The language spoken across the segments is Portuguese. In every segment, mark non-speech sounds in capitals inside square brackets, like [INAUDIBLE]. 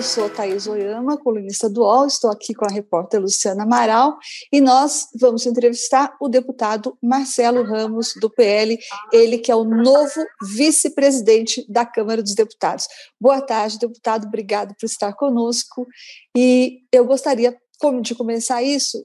Eu sou Thaís Oyama, colunista do UOL, estou aqui com a repórter Luciana Amaral e nós vamos entrevistar o deputado Marcelo Ramos, do PL, ele que é o novo vice-presidente da Câmara dos Deputados. Boa tarde, deputado, obrigado por estar conosco e eu gostaria de começar isso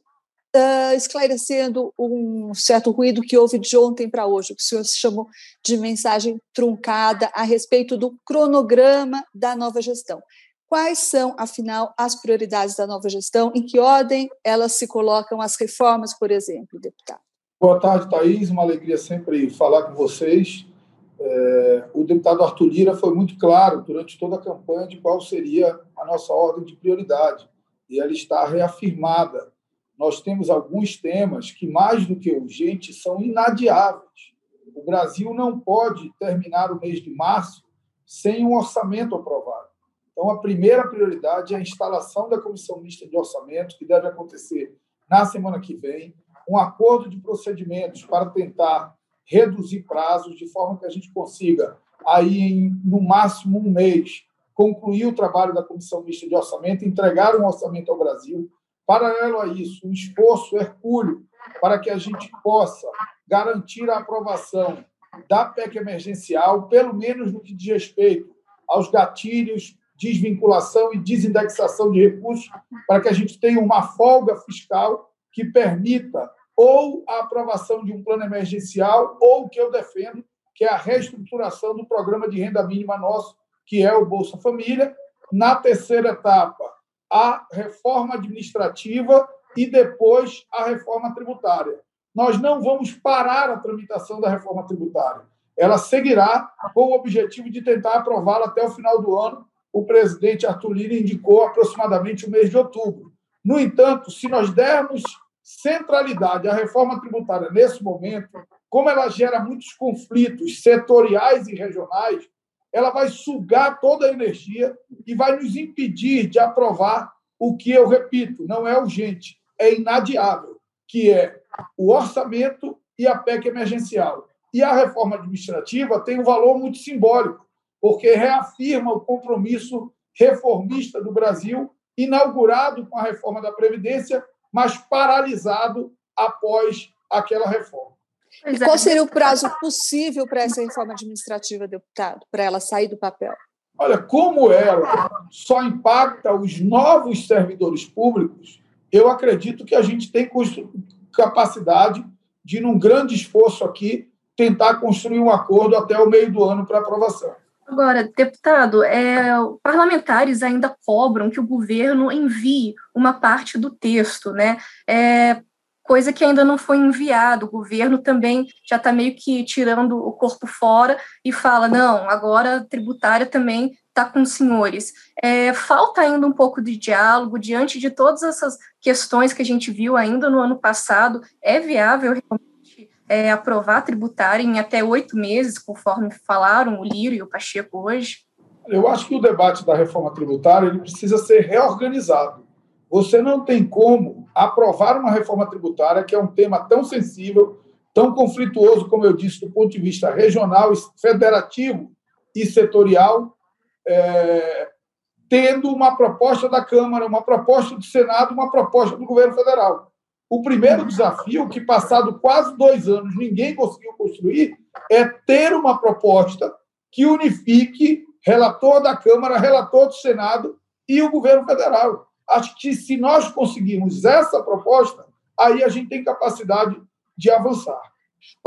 Uh, esclarecendo um certo ruído que houve de ontem para hoje, que o senhor se chamou de mensagem truncada a respeito do cronograma da nova gestão. Quais são, afinal, as prioridades da nova gestão? Em que ordem elas se colocam, as reformas, por exemplo, deputado? Boa tarde, Thaís. Uma alegria sempre falar com vocês. É, o deputado Arthur Lira foi muito claro durante toda a campanha de qual seria a nossa ordem de prioridade, e ela está reafirmada. Nós temos alguns temas que, mais do que urgentes, são inadiáveis. O Brasil não pode terminar o mês de março sem um orçamento aprovado. Então, a primeira prioridade é a instalação da comissão mista de orçamento, que deve acontecer na semana que vem, um acordo de procedimentos para tentar reduzir prazos, de forma que a gente consiga, aí em, no máximo um mês, concluir o trabalho da comissão mista de orçamento, entregar um orçamento ao Brasil. Paralelo a isso, um esforço hercúleo para que a gente possa garantir a aprovação da PEC emergencial, pelo menos no que diz respeito aos gatilhos desvinculação e desindexação de recursos, para que a gente tenha uma folga fiscal que permita ou a aprovação de um plano emergencial ou o que eu defendo, que é a reestruturação do programa de renda mínima nosso, que é o Bolsa Família. Na terceira etapa, a reforma administrativa e depois a reforma tributária. Nós não vamos parar a tramitação da reforma tributária. Ela seguirá com o objetivo de tentar aprová-la até o final do ano, o presidente Arthur Lira indicou aproximadamente o mês de outubro. No entanto, se nós dermos centralidade à reforma tributária nesse momento, como ela gera muitos conflitos setoriais e regionais, ela vai sugar toda a energia e vai nos impedir de aprovar o que eu repito, não é urgente, é inadiável, que é o orçamento e a PEC emergencial. E a reforma administrativa tem um valor muito simbólico, porque reafirma o compromisso reformista do Brasil, inaugurado com a reforma da Previdência, mas paralisado após aquela reforma. E qual seria o prazo possível para essa reforma administrativa, deputado, para ela sair do papel? Olha, como ela só impacta os novos servidores públicos, eu acredito que a gente tem capacidade de, num grande esforço aqui, tentar construir um acordo até o meio do ano para aprovação. Agora, deputado, é, parlamentares ainda cobram que o governo envie uma parte do texto, né? É, coisa que ainda não foi enviado. O governo também já está meio que tirando o corpo fora e fala: não, agora a tributária também está com os senhores. É, falta ainda um pouco de diálogo diante de todas essas questões que a gente viu ainda no ano passado. É viável realmente é, aprovar tributária em até oito meses, conforme falaram o Lírio e o Pacheco hoje? Eu acho que o debate da reforma tributária ele precisa ser reorganizado. Você não tem como aprovar uma reforma tributária, que é um tema tão sensível, tão conflituoso, como eu disse, do ponto de vista regional, federativo e setorial, é, tendo uma proposta da Câmara, uma proposta do Senado, uma proposta do governo federal. O primeiro desafio, que passado quase dois anos ninguém conseguiu construir, é ter uma proposta que unifique relator da Câmara, relator do Senado e o governo federal. Acho que se nós conseguirmos essa proposta, aí a gente tem capacidade de avançar.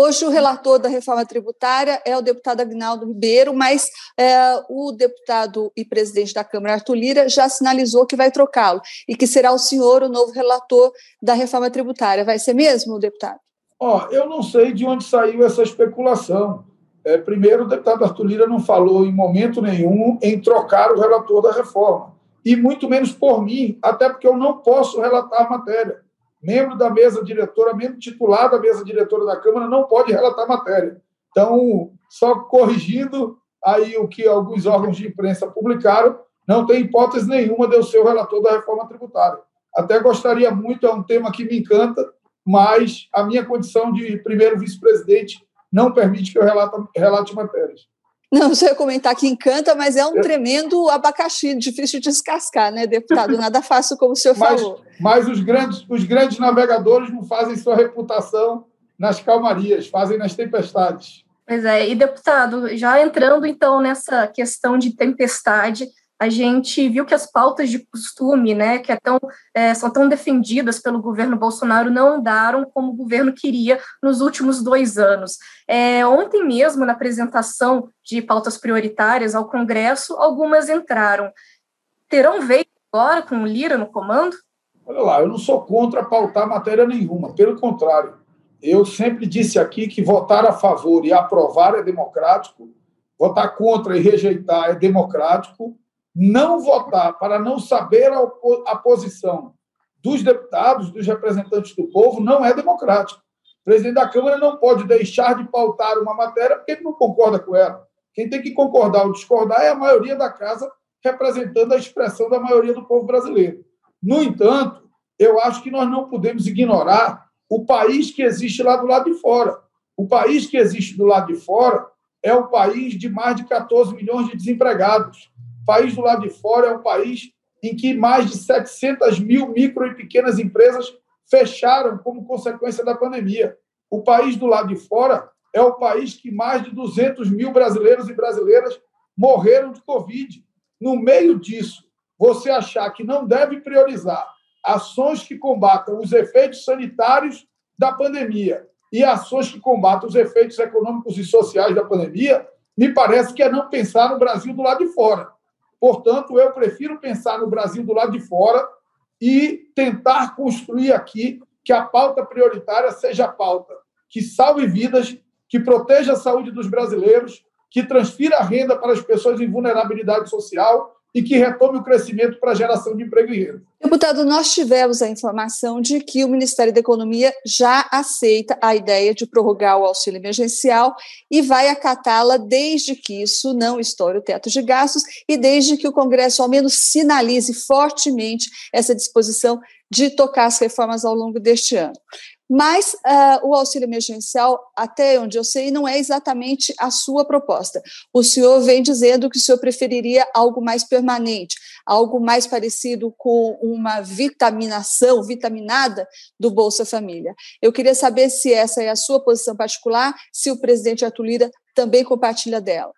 Hoje, o relator da reforma tributária é o deputado Agnaldo Ribeiro, mas é, o deputado e presidente da Câmara, Arthur Lira, já sinalizou que vai trocá-lo e que será o senhor o novo relator da reforma tributária. Vai ser mesmo, deputado? Oh, eu não sei de onde saiu essa especulação. É, primeiro, o deputado Arthur Lira não falou em momento nenhum em trocar o relator da reforma, e muito menos por mim, até porque eu não posso relatar a matéria membro da mesa diretora, membro titular da mesa diretora da Câmara, não pode relatar matéria. Então, só corrigindo aí o que alguns órgãos de imprensa publicaram, não tem hipótese nenhuma de eu ser o relator da reforma tributária. Até gostaria muito, é um tema que me encanta, mas a minha condição de primeiro vice-presidente não permite que eu relate, relate matérias. Não, você ia comentar que encanta, mas é um tremendo abacaxi, difícil de descascar, né, deputado? [LAUGHS] Nada fácil, como o senhor mas, falou. Mas os grandes, os grandes navegadores não fazem sua reputação nas calmarias, fazem nas tempestades. Pois é, e deputado, já entrando então nessa questão de tempestade, a gente viu que as pautas de costume, né, que é tão, é, são tão defendidas pelo governo Bolsonaro, não andaram como o governo queria nos últimos dois anos. É, ontem mesmo, na apresentação de pautas prioritárias ao Congresso, algumas entraram. Terão veio agora com o Lira no comando? Olha lá, eu não sou contra pautar matéria nenhuma, pelo contrário. Eu sempre disse aqui que votar a favor e aprovar é democrático, votar contra e rejeitar é democrático, não votar para não saber a, posição dos deputados, dos representantes do povo, não é democrático. O presidente da Câmara não pode deixar de pautar uma matéria porque ele não concorda com ela. Quem tem que concordar ou discordar é a maioria da casa, representando a expressão da maioria do povo brasileiro. No entanto, eu acho que nós não podemos ignorar o país que existe lá do lado de fora. O país que existe do lado de fora é o país de mais de 14 milhões de desempregados país do lado de fora é um país em que mais de 700 mil micro e pequenas empresas fecharam como consequência da pandemia. O país do lado de fora é o país que mais de 200 mil brasileiros e brasileiras morreram de Covid. No meio disso, você achar que não deve priorizar ações que combatam os efeitos sanitários da pandemia e ações que combatam os efeitos econômicos e sociais da pandemia, me parece que é não pensar no Brasil do lado de fora. Portanto, eu prefiro pensar no Brasil do lado de fora e tentar construir aqui que a pauta prioritária seja a pauta que salve vidas, que proteja a saúde dos brasileiros, que transfira renda para as pessoas em vulnerabilidade social e que retome o crescimento para a geração de emprego e renda. Deputado, nós tivemos a informação de que o Ministério da Economia já aceita a ideia de prorrogar o auxílio emergencial e vai acatá-la desde que isso não estoure o teto de gastos e desde que o Congresso ao menos sinalize fortemente essa disposição de tocar as reformas ao longo deste ano. Mas uh, o auxílio emergencial, até onde eu sei, não é exatamente a sua proposta. O senhor vem dizendo que o senhor preferiria algo mais permanente, algo mais parecido com uma vitaminação, vitaminada do Bolsa Família. Eu queria saber se essa é a sua posição particular, se o presidente Arthur Lira também compartilha dela.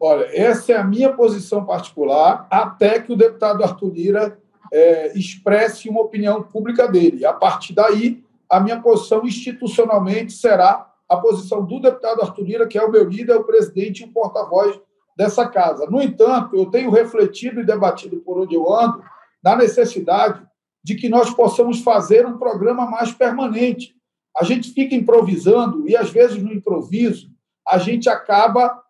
Olha, essa é a minha posição particular, até que o deputado Arthur Lira é, expresse uma opinião pública dele. A partir daí, a minha posição institucionalmente será a posição do deputado Arthur Lira, que é o meu líder, o presidente e o porta-voz dessa casa. No entanto, eu tenho refletido e debatido por onde eu ando na necessidade de que nós possamos fazer um programa mais permanente. A gente fica improvisando e, às vezes, no improviso, a gente acaba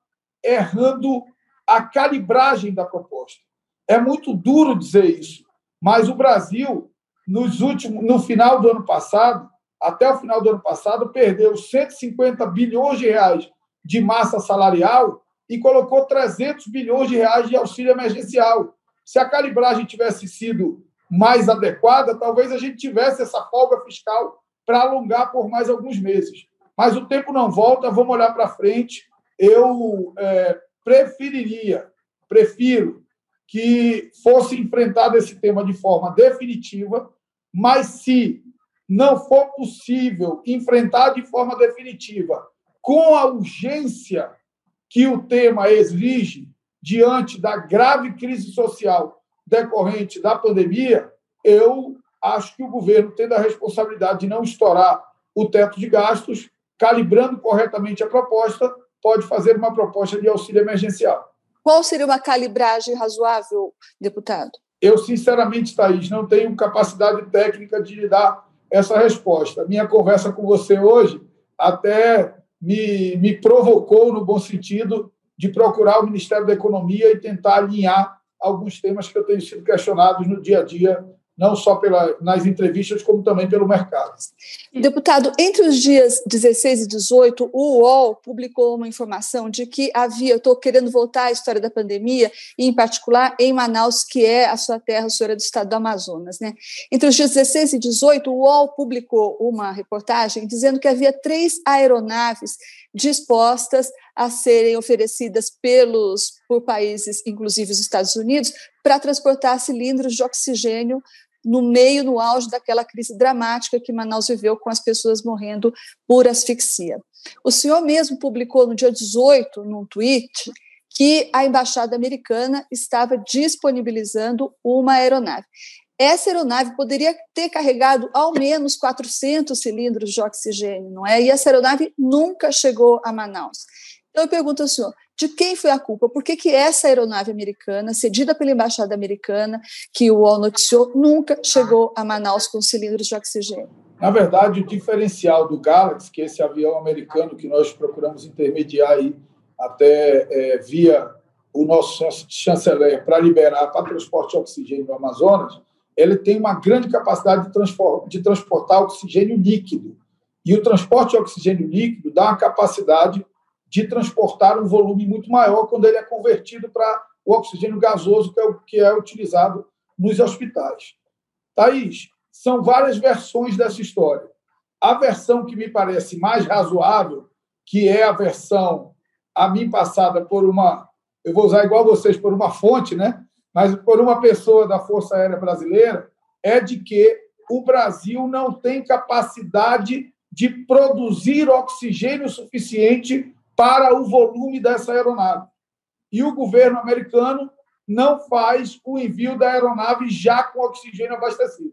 errando a calibragem da proposta. É muito duro dizer isso, mas o Brasil nos últimos, no final do ano passado, até o final do ano passado, perdeu 150 bilhões de reais de massa salarial e colocou 300 bilhões de reais de auxílio emergencial. Se a calibragem tivesse sido mais adequada, talvez a gente tivesse essa folga fiscal para alongar por mais alguns meses. Mas o tempo não volta, vamos olhar para frente. Eu é, preferiria, prefiro que fosse enfrentado esse tema de forma definitiva, mas se não for possível enfrentar de forma definitiva, com a urgência que o tema exige diante da grave crise social decorrente da pandemia, eu acho que o governo, tendo a responsabilidade de não estourar o teto de gastos, calibrando corretamente a proposta, pode fazer uma proposta de auxílio emergencial. Qual seria uma calibragem razoável, deputado? Eu, sinceramente, Thaís, não tenho capacidade técnica de lhe dar essa resposta. Minha conversa com você hoje até me, me provocou, no bom sentido, de procurar o Ministério da Economia e tentar alinhar alguns temas que eu tenho sido questionados no dia a dia não só pela, nas entrevistas, como também pelo mercado. Deputado, entre os dias 16 e 18, o UOL publicou uma informação de que havia, estou querendo voltar à história da pandemia, e em particular em Manaus, que é a sua terra, a senhora é do estado do Amazonas. Né? Entre os dias 16 e 18, o UOL publicou uma reportagem dizendo que havia três aeronaves dispostas a serem oferecidas pelos por países, inclusive os Estados Unidos, para transportar cilindros de oxigênio no meio, no auge daquela crise dramática que Manaus viveu com as pessoas morrendo por asfixia. O senhor mesmo publicou no dia 18, num tweet, que a embaixada americana estava disponibilizando uma aeronave. Essa aeronave poderia ter carregado ao menos 400 cilindros de oxigênio, não é? E essa aeronave nunca chegou a Manaus. Então eu pergunto ao senhor, de quem foi a culpa? Por que, que essa aeronave americana, cedida pela embaixada americana, que o UOL noticiou, nunca chegou a Manaus com cilindros de oxigênio? Na verdade, o diferencial do Galaxy, que é esse avião americano que nós procuramos intermediar aí até é, via o nosso chanceler para liberar para transporte de oxigênio no Amazonas, ele tem uma grande capacidade de, de transportar oxigênio líquido. E o transporte de oxigênio líquido dá uma capacidade de transportar um volume muito maior quando ele é convertido para o oxigênio gasoso, que é o que é utilizado nos hospitais. Thaís, são várias versões dessa história. A versão que me parece mais razoável, que é a versão a mim passada por uma, eu vou usar igual vocês, por uma fonte, né? mas por uma pessoa da Força Aérea Brasileira, é de que o Brasil não tem capacidade de produzir oxigênio suficiente para o volume dessa aeronave. E o governo americano não faz o envio da aeronave já com oxigênio abastecido.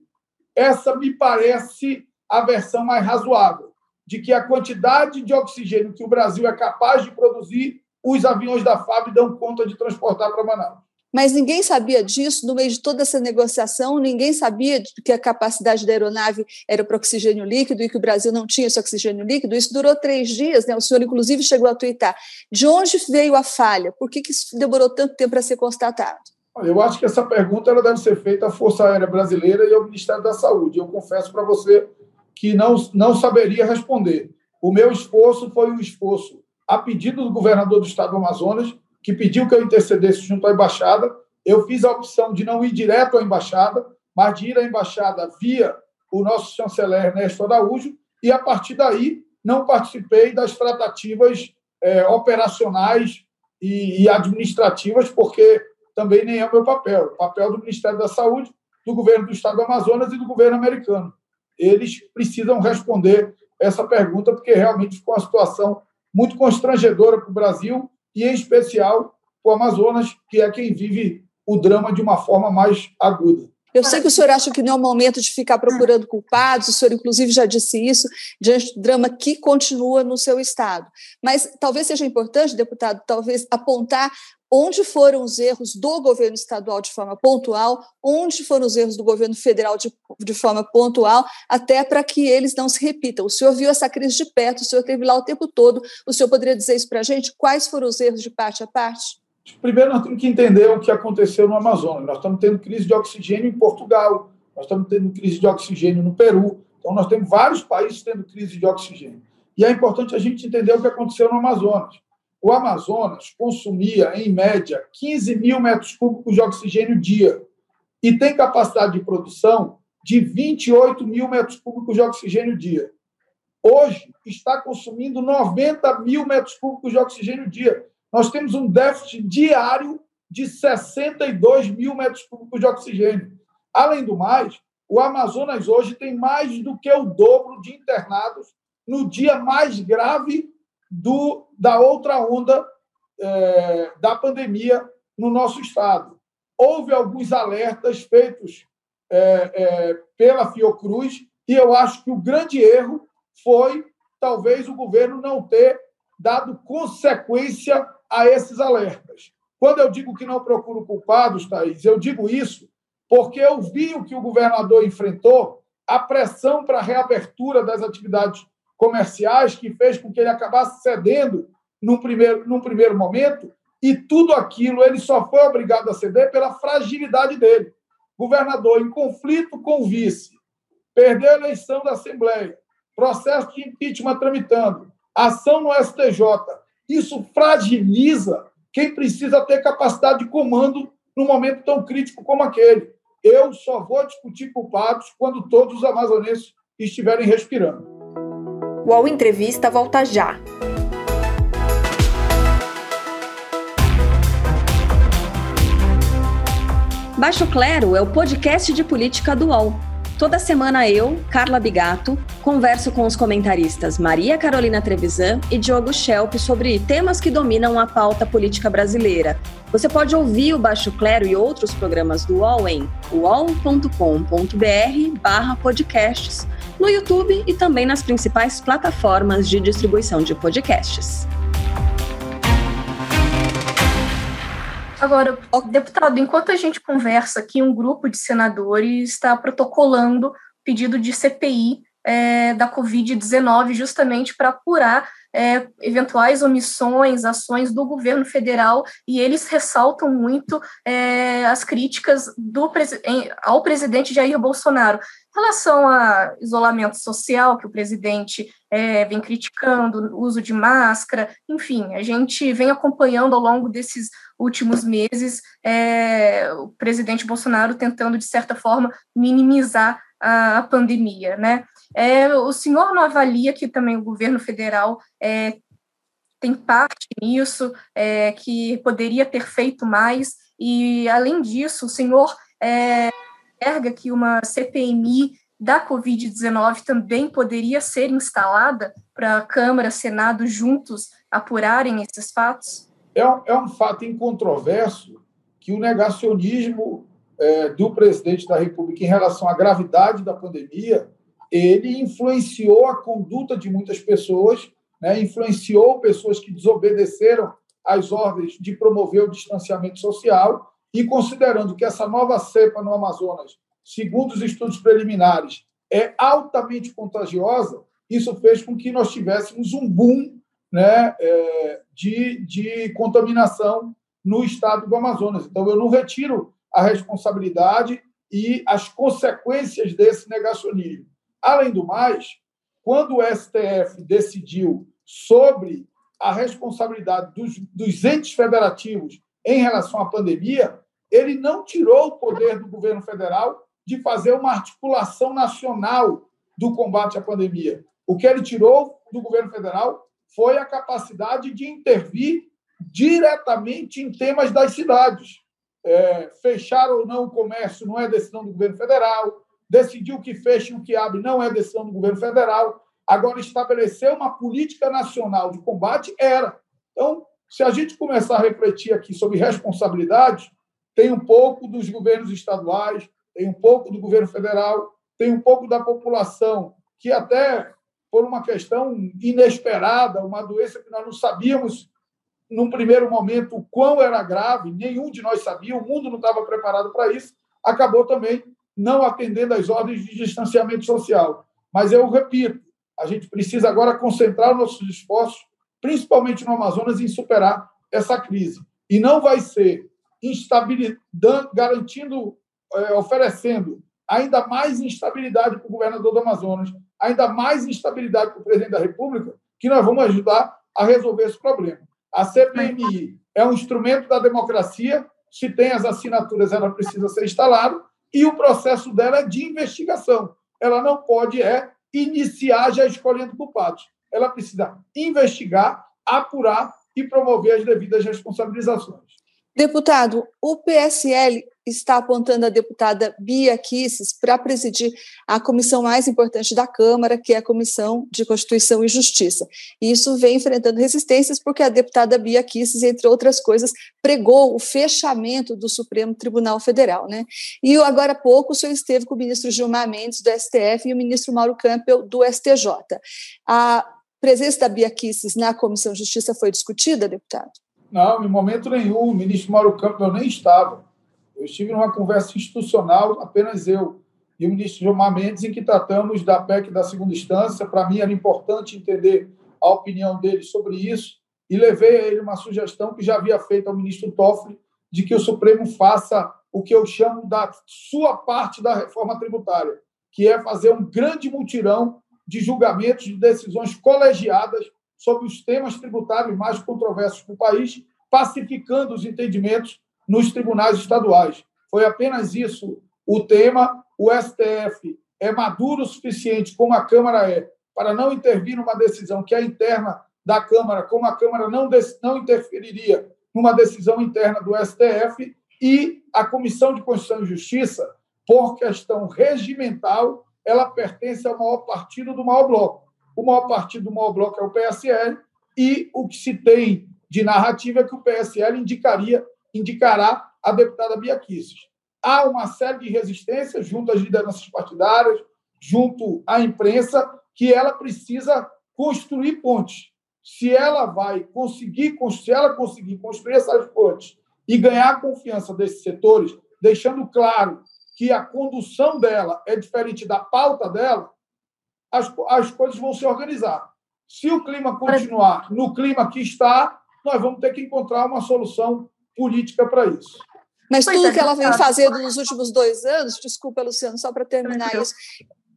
Essa me parece a versão mais razoável, de que a quantidade de oxigênio que o Brasil é capaz de produzir, os aviões da FAB dão conta de transportar para Manaus mas ninguém sabia disso no meio de toda essa negociação, ninguém sabia que a capacidade da aeronave era para oxigênio líquido e que o Brasil não tinha esse oxigênio líquido. Isso durou três dias, né? o senhor, inclusive, chegou a twittar. De onde veio a falha? Por que, que isso demorou tanto tempo para ser constatado? Eu acho que essa pergunta ela deve ser feita à Força Aérea Brasileira e ao Ministério da Saúde. Eu confesso para você que não, não saberia responder. O meu esforço foi um esforço a pedido do governador do estado do Amazonas, que pediu que eu intercedesse junto à embaixada. Eu fiz a opção de não ir direto à embaixada, mas de ir à embaixada via o nosso chanceler Ernesto Araújo, e a partir daí não participei das tratativas é, operacionais e, e, administrativas, porque também nem é o meu papel. O papel do Ministério da Saúde, do governo do Estado do Amazonas e do governo americano. Eles precisam responder essa pergunta, porque realmente ficou uma situação muito constrangedora para o Brasil e, em especial, o Amazonas, que é quem vive o drama de uma forma mais aguda. Eu sei que o senhor acha que não é o momento de ficar procurando culpados, o senhor, inclusive, já disse isso, diante do drama que continua no seu Estado. Mas talvez seja importante, deputado, talvez apontar onde foram os erros do governo estadual de forma pontual, onde foram os erros do governo federal de, de forma pontual, até para que eles não se repitam. O senhor viu essa crise de perto, o senhor esteve lá o tempo todo, o senhor poderia dizer isso para a gente? Quais foram os erros de parte a parte? Primeiro, nós temos que entender o que aconteceu no Amazonas. Nós estamos tendo crise de oxigênio em Portugal, nós estamos tendo crise de oxigênio no Peru, então nós temos vários países tendo crise de oxigênio. E é importante a gente entender o que aconteceu no Amazonas o Amazonas consumia, em média, 15 mil metros cúbicos de oxigênio dia e tem capacidade de produção de 28 mil metros cúbicos de oxigênio dia. Hoje, está consumindo 90 mil metros cúbicos de oxigênio dia. Nós temos um déficit diário de 62 mil metros cúbicos de oxigênio. Além do mais, o Amazonas hoje tem mais do que o dobro de internados no dia mais grave do, da outra onda é, da pandemia no nosso estado. Houve alguns alertas feitos é, é, pela Fiocruz e eu acho que o grande erro foi talvez o governo não ter dado consequência a esses alertas. Quando eu digo que não procuro culpados, Thaís, eu digo isso porque eu vi o que o governador enfrentou, a pressão para a reabertura das atividades comerciais que fez com que ele acabasse cedendo num primeiro, num primeiro momento, e tudo aquilo ele só foi obrigado a ceder pela fragilidade dele. governador em conflito com o vice, perdeu a eleição da Assembleia, processo de impeachment tramitando, ação no STJ. Isso fragiliza quem precisa ter capacidade de comando num momento tão crítico como aquele. Eu só vou discutir culpados quando todos os amazonenses estiverem respirando. O UOL Entrevista volta já. Baixo Clero é o podcast de política do UOL. Toda semana eu, Carla Bigato, converso com os comentaristas Maria Carolina Trevisan e Diogo Schelp sobre temas que dominam a pauta política brasileira. Você pode ouvir o Baixo Clero e outros programas do UOL em uol.com.br barra podcasts, no YouTube e também nas principais plataformas de distribuição de podcasts. Agora, deputado, enquanto a gente conversa aqui, um grupo de senadores está protocolando pedido de CPI é, da Covid-19, justamente para apurar é, eventuais omissões, ações do governo federal, e eles ressaltam muito é, as críticas do, ao presidente Jair Bolsonaro. Em relação a isolamento social, que o presidente é, vem criticando, uso de máscara, enfim, a gente vem acompanhando ao longo desses últimos meses é, o presidente Bolsonaro tentando, de certa forma, minimizar a, a pandemia, né? É, o senhor não avalia que também o governo federal é, tem parte nisso, é, que poderia ter feito mais, e, além disso, o senhor é, enxerga que uma CPMI da Covid-19 também poderia ser instalada para a Câmara, Senado juntos apurarem esses fatos? É um, é um fato incontroverso que o negacionismo é, do presidente da República em relação à gravidade da pandemia ele influenciou a conduta de muitas pessoas, né? influenciou pessoas que desobedeceram às ordens de promover o distanciamento social e considerando que essa nova cepa no Amazonas, segundo os estudos preliminares, é altamente contagiosa, isso fez com que nós tivéssemos um boom né, é, de, de contaminação no estado do Amazonas. Então, eu não retiro a responsabilidade e as consequências desse negacionismo. Além do mais, quando o STF decidiu sobre a responsabilidade dos, dos entes federativos em relação à pandemia, ele não tirou o poder do governo federal de fazer uma articulação nacional do combate à pandemia. O que ele tirou do governo federal foi a capacidade de intervir diretamente em temas das cidades. É, fechar ou não o comércio não é decisão do governo federal, decidir o que fecha e o que abre não é decisão do governo federal. Agora, estabelecer uma política nacional de combate era. Então, se a gente começar a refletir aqui sobre responsabilidade, tem um pouco dos governos estaduais, tem um pouco do governo federal, tem um pouco da população, que até por uma questão inesperada, uma doença que nós não sabíamos num primeiro momento o quão era grave, nenhum de nós sabia, o mundo não estava preparado para isso, acabou também não atendendo às ordens de distanciamento social. Mas eu repito, a gente precisa agora concentrar nossos esforços, principalmente no Amazonas, em superar essa crise. E não vai ser garantindo, é, oferecendo ainda mais instabilidade para o governador do Amazonas, ainda mais instabilidade para o presidente da República, que nós vamos ajudar a resolver esse problema. A CPMI é um instrumento da democracia, se tem as assinaturas, ela precisa ser instalada, e o processo dela é de investigação. Ela não pode é iniciar já escolhendo culpados. Ela precisa investigar, apurar e promover as devidas responsabilizações. Deputado, o PSL está apontando a deputada Bia Kisses para presidir a comissão mais importante da Câmara, que é a Comissão de Constituição e Justiça. E isso vem enfrentando resistências porque a deputada Bia Kisses, entre outras coisas, pregou o fechamento do Supremo Tribunal Federal. Né? E agora há pouco o senhor esteve com o ministro Gilmar Mendes, do STF, e o ministro Mauro Campbell, do STJ. A presença da Bia Kisses na Comissão de Justiça foi discutida, deputado? Não, em momento nenhum. O ministro Mauro Campbell nem estava. Eu estive numa conversa institucional, apenas eu e o ministro Gilmar Mendes, em que tratamos da PEC da segunda instância. Para mim era importante entender a opinião dele sobre isso e levei a ele uma sugestão que já havia feito ao ministro Toffoli de que o Supremo faça o que eu chamo da sua parte da reforma tributária, que é fazer um grande mutirão de julgamentos, de decisões colegiadas sobre os temas tributários mais controversos do país, pacificando os entendimentos nos tribunais estaduais. Foi apenas isso o tema. O STF é maduro o suficiente, como a Câmara é, para não intervir numa decisão que é interna da Câmara, como a Câmara não, não interferiria numa decisão interna do STF, e a Comissão de Constituição e Justiça, por questão regimental, ela pertence ao maior partido do maior bloco. O maior partido do maior bloco é o PSL, e o que se tem de narrativa é que o PSL indicaria, indicará a deputada Bia Kicis. Há uma série de resistências junto às lideranças partidárias, junto à imprensa, que ela precisa construir pontes. Se ela vai conseguir, se ela conseguir construir essas pontes e ganhar a confiança desses setores, deixando claro que a condução dela é diferente da pauta dela, as, as coisas vão se organizar. Se o clima continuar no clima que está, nós vamos ter que encontrar uma solução política para isso. Mas tudo é, que ela vem fazendo nos últimos dois anos, desculpa, Luciano, só para terminar isso,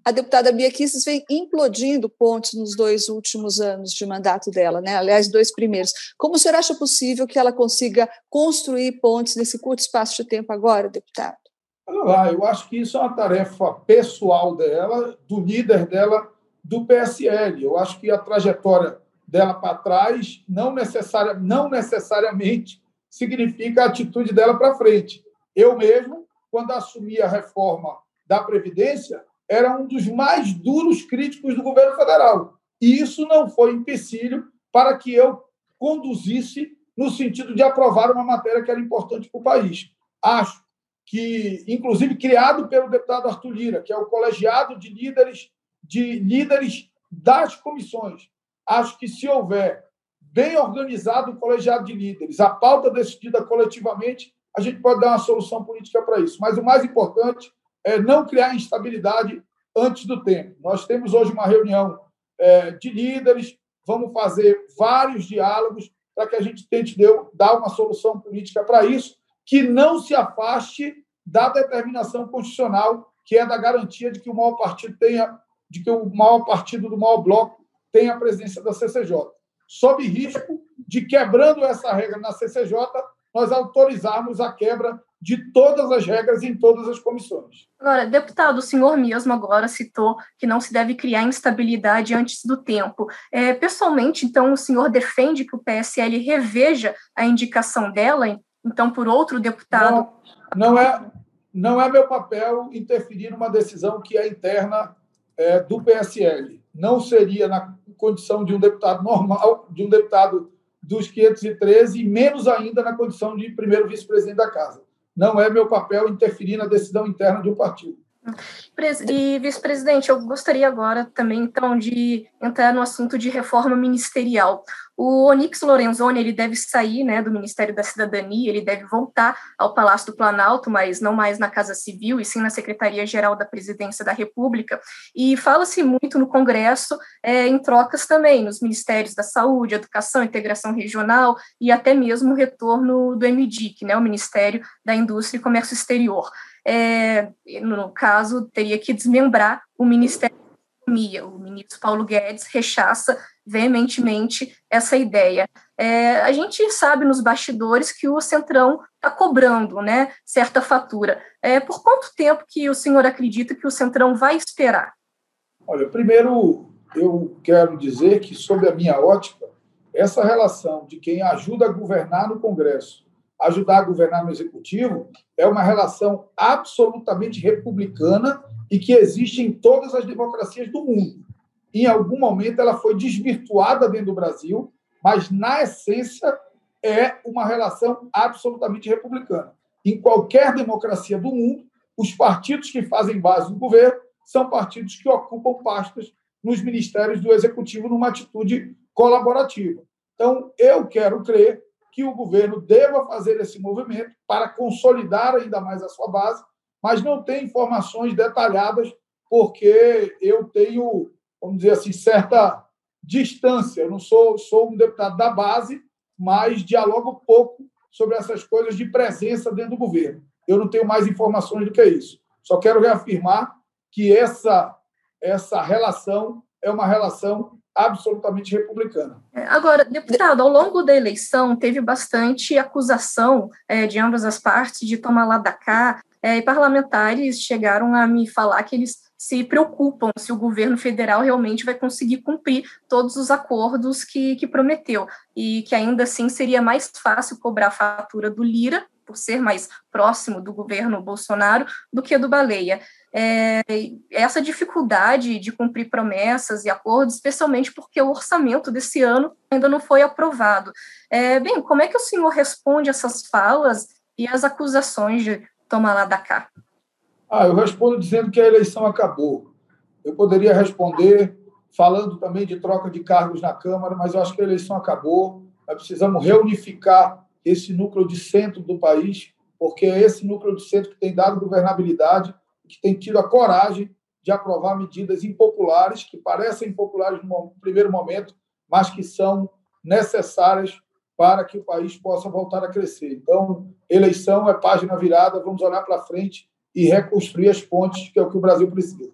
a deputada Bia Kicis vem implodindo pontes nos dois últimos anos de mandato dela, né? aliás, dois primeiros. Como o senhor acha possível que ela consiga construir pontes nesse curto espaço de tempo agora, deputado? Olha lá, eu acho que isso é uma tarefa pessoal dela, do líder dela, do PSL. Eu acho que a trajetória dela para trás não, necessária, não necessariamente significa a atitude dela para frente. Eu mesmo, quando assumi a reforma da Previdência, era um dos mais duros críticos do governo federal. E isso não foi empecilho para que eu conduzisse no sentido de aprovar uma matéria que era importante para o país. Acho que, inclusive, criado pelo deputado Arthur Lira, que é o colegiado de líderes de líderes das comissões. Acho que se houver bem organizado o colegiado de líderes, a pauta decidida coletivamente, a gente pode dar uma solução política para isso. Mas o mais importante é não criar instabilidade antes do tempo. Nós temos hoje uma reunião é, de líderes, vamos fazer vários diálogos para que a gente tente dar uma solução política para isso, que não se afaste da determinação constitucional, que é da garantia de que o maior partido tenha, de que o maior partido do maior bloco tenha a presença da CCJ. Sob risco de, quebrando essa regra na CCJ, nós autorizarmos a quebra de todas as regras em todas as comissões. Agora, deputado, o senhor mesmo agora citou que não se deve criar instabilidade antes do tempo. É, pessoalmente, então, o senhor defende que o PSL reveja a indicação dela, então, por outro deputado? Não, não é, não é meu papel interferir numa decisão que é interna é, do PSL. Não seria na condição de um deputado normal, de um deputado dos 513, e menos ainda na condição de primeiro vice-presidente da casa não é meu papel interferir na decisão interna de um partido. E, vice-presidente, eu gostaria agora também, então, de entrar no assunto de reforma ministerial. O Onyx Lorenzoni, ele deve sair né, do Ministério da Cidadania, ele deve voltar ao Palácio do Planalto, mas não mais na Casa Civil, e sim na Secretaria-Geral da Presidência da República. E fala-se muito no Congresso é, em trocas também, nos Ministérios da Saúde, Educação, Integração Regional e até mesmo o retorno do MDIC, né, o Ministério da Indústria e Comércio Exterior é, no caso, teria que desmembrar o Ministério da Economia. O ministro Paulo Guedes rechaça veementemente essa ideia. É, a gente sabe nos bastidores que o Centrão está cobrando né, certa fatura. É, por quanto tempo que o senhor acredita que o Centrão vai esperar? Olha, primeiro eu quero dizer que, sob a minha ótica, essa relação de quem ajuda a governar no Congresso ajudar a governar no executivo é uma relação absolutamente republicana e que existe em todas as democracias do mundo. Em algum momento ela foi desvirtuada dentro do Brasil, mas na essência é uma relação absolutamente republicana. Em qualquer democracia do mundo, os partidos que fazem base do governo são partidos que ocupam pastas nos ministérios do executivo numa atitude colaborativa. Então, eu quero crer que o governo deva fazer esse movimento para consolidar ainda mais a sua base, mas não tem informações detalhadas, porque eu tenho, vamos dizer assim, certa distância. Eu não sou, sou um deputado da base, mas dialogo pouco sobre essas coisas de presença dentro do governo. Eu não tenho mais informações do que isso. Só quero reafirmar que essa, essa relação é uma relação absolutamente republicana. É, agora, deputado, ao longo da eleição teve bastante acusação é, de ambas as partes de tomar lá da cá, é, e parlamentares chegaram a me falar que eles se preocupam se o governo federal realmente vai conseguir cumprir todos os acordos que, que prometeu, e que ainda assim seria mais fácil cobrar a fatura do Lira, por ser mais próximo do governo Bolsonaro, do que do Baleia é, essa dificuldade de cumprir promessas e acordos, especialmente porque o orçamento desse ano ainda não foi aprovado. É, bem, como é que o senhor responde essas falas e as acusações de tomar lá da cá? Ah, eu respondo dizendo que a eleição acabou. Eu poderia responder falando também de troca de cargos na Câmara, mas eu acho que a eleição acabou. Nós precisamos reunificar esse núcleo de centro do país, porque é esse núcleo de centro que tem dado governabilidade que tem tido a coragem de aprovar medidas impopulares, que parecem impopulares no primeiro momento, mas que são necessárias para que o país possa voltar a crescer. Então, eleição é página virada, vamos olhar para frente e reconstruir as pontes, que é o que o Brasil precisa.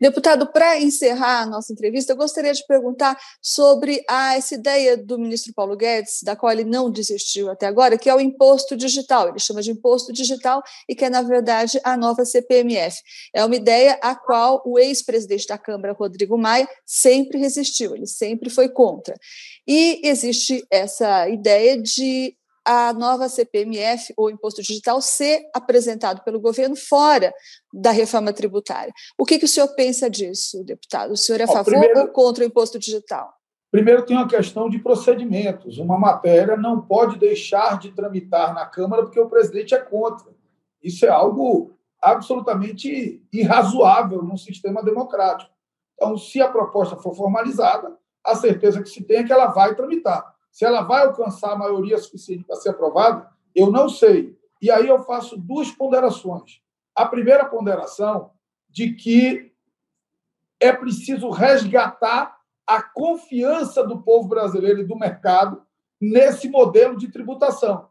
Deputado, para encerrar a nossa entrevista, eu gostaria de perguntar sobre a, essa ideia do ministro Paulo Guedes, da qual ele não desistiu até agora, que é o imposto digital. Ele chama de imposto digital e que é, na verdade, a nova CPMF. É uma ideia a qual o ex-presidente da Câmara, Rodrigo Maia, sempre resistiu, ele sempre foi contra. E existe essa ideia de a nova CPMF, ou Imposto Digital, ser apresentado pelo governo fora da reforma tributária. O que, que o senhor pensa disso, deputado? O senhor é a favor primeiro, ou contra o Imposto Digital? Primeiro, tem uma questão de procedimentos. Uma matéria não pode deixar de tramitar na Câmara porque o presidente é contra. Isso é algo absolutamente irrazoável num sistema democrático. Então, se a proposta for formalizada, a certeza que se tem é que ela vai tramitar. Se ela vai alcançar a maioria suficiente para ser aprovada, eu não sei. E aí eu faço duas ponderações. A primeira ponderação de que é preciso resgatar a confiança do povo brasileiro e do mercado nesse modelo de tributação,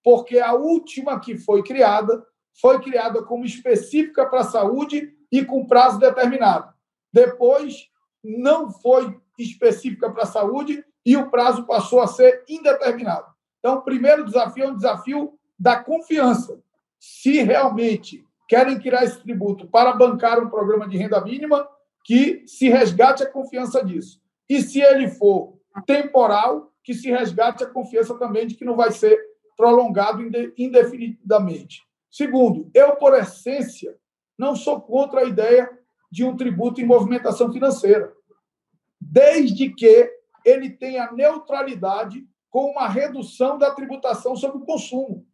porque a última que foi criada foi criada como específica para a saúde e com prazo determinado. Depois, não foi específica para a saúde e o prazo passou a ser indeterminado. Então, o primeiro desafio é um desafio da confiança. Se realmente querem criar esse tributo para bancar um programa de renda mínima, que se resgate a confiança disso. E se ele for temporal, que se resgate a confiança também de que não vai ser prolongado indefinidamente. Segundo, eu, por essência, não sou contra a ideia de um tributo em movimentação financeira, desde que ele tem a neutralidade com uma redução da tributação sobre o consumo.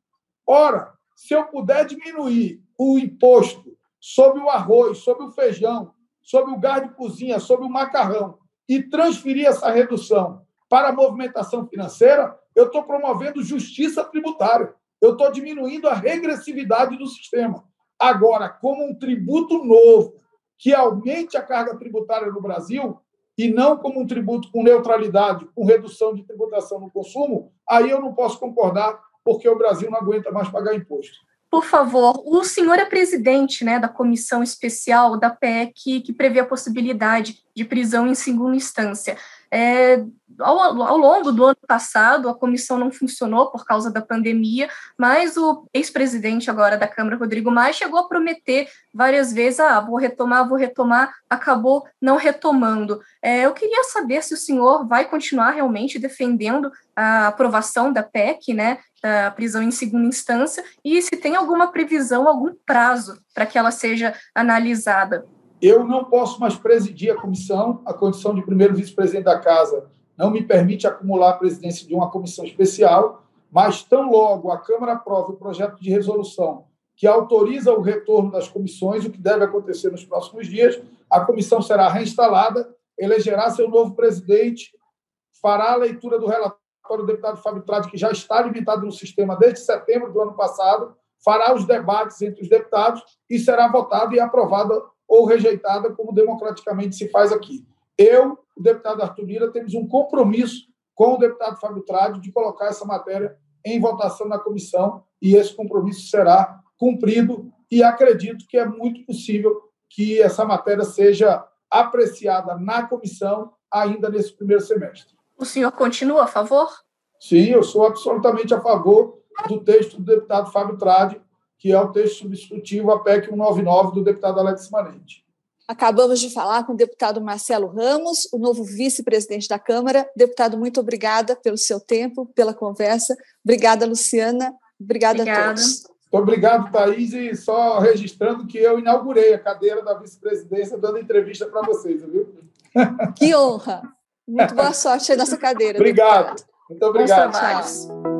Ora, se eu puder diminuir o imposto sobre o arroz, sobre o feijão, sobre o gás de cozinha, sobre o macarrão e transferir essa redução para a movimentação financeira, eu estou promovendo justiça tributária. Eu estou diminuindo a regressividade do sistema. Agora, como um tributo novo que aumente a carga tributária no Brasil, e não como um tributo com neutralidade, com redução de tributação no consumo, aí eu não posso concordar, porque o Brasil não aguenta mais pagar imposto. Por favor, o senhor é presidente né, da comissão especial da PEC que prevê a possibilidade de prisão em segunda instância. É, ao, ao, longo do ano passado, a comissão não funcionou por causa da pandemia, mas o ex-presidente agora da Câmara, Rodrigo Maia, chegou a prometer várias vezes: ah, vou retomar, vou retomar, acabou não retomando. É, eu queria saber se o senhor vai continuar realmente defendendo a aprovação da PEC, né, da prisão em segunda instância, e se tem alguma previsão, algum prazo para que ela seja analisada. Eu não posso mais presidir a comissão, a condição de primeiro vice-presidente da casa não me permite acumular a presidência de uma comissão especial, mas tão logo a Câmara aprove o projeto de resolução que autoriza o retorno das comissões, o que deve acontecer nos próximos dias, a comissão será reinstalada, elegerá seu novo presidente, fará a leitura do relatório do deputado Fábio Trade, que já está alimentado no sistema desde setembro do ano passado, fará os debates entre os deputados e será votado e aprovado ou rejeitada, como democraticamente se faz aqui. Eu, o deputado Arthur Lira, temos um compromisso com o deputado Fábio Tradi de colocar essa matéria em votação na comissão e esse compromisso será cumprido e acredito que é muito possível que essa matéria seja apreciada na comissão ainda nesse primeiro semestre. O senhor continua a favor? Sim, eu sou absolutamente a favor do texto do deputado Fábio Trade, que é o texto substitutivo à PEC 199 do deputado Alex Manente. Acabamos de falar com o deputado Marcelo Ramos, o novo vice-presidente da Câmara. Deputado, muito obrigada pelo seu tempo, pela conversa. Obrigada, Luciana. Obrigada, obrigada. a todos. Muito obrigado, Thaís. E só registrando que eu inaugurei a cadeira da vice-presidência dando entrevista para vocês, viu? Que honra. Muito boa sorte aí nessa cadeira. Obrigado. Deputado. Muito obrigado. Tchau.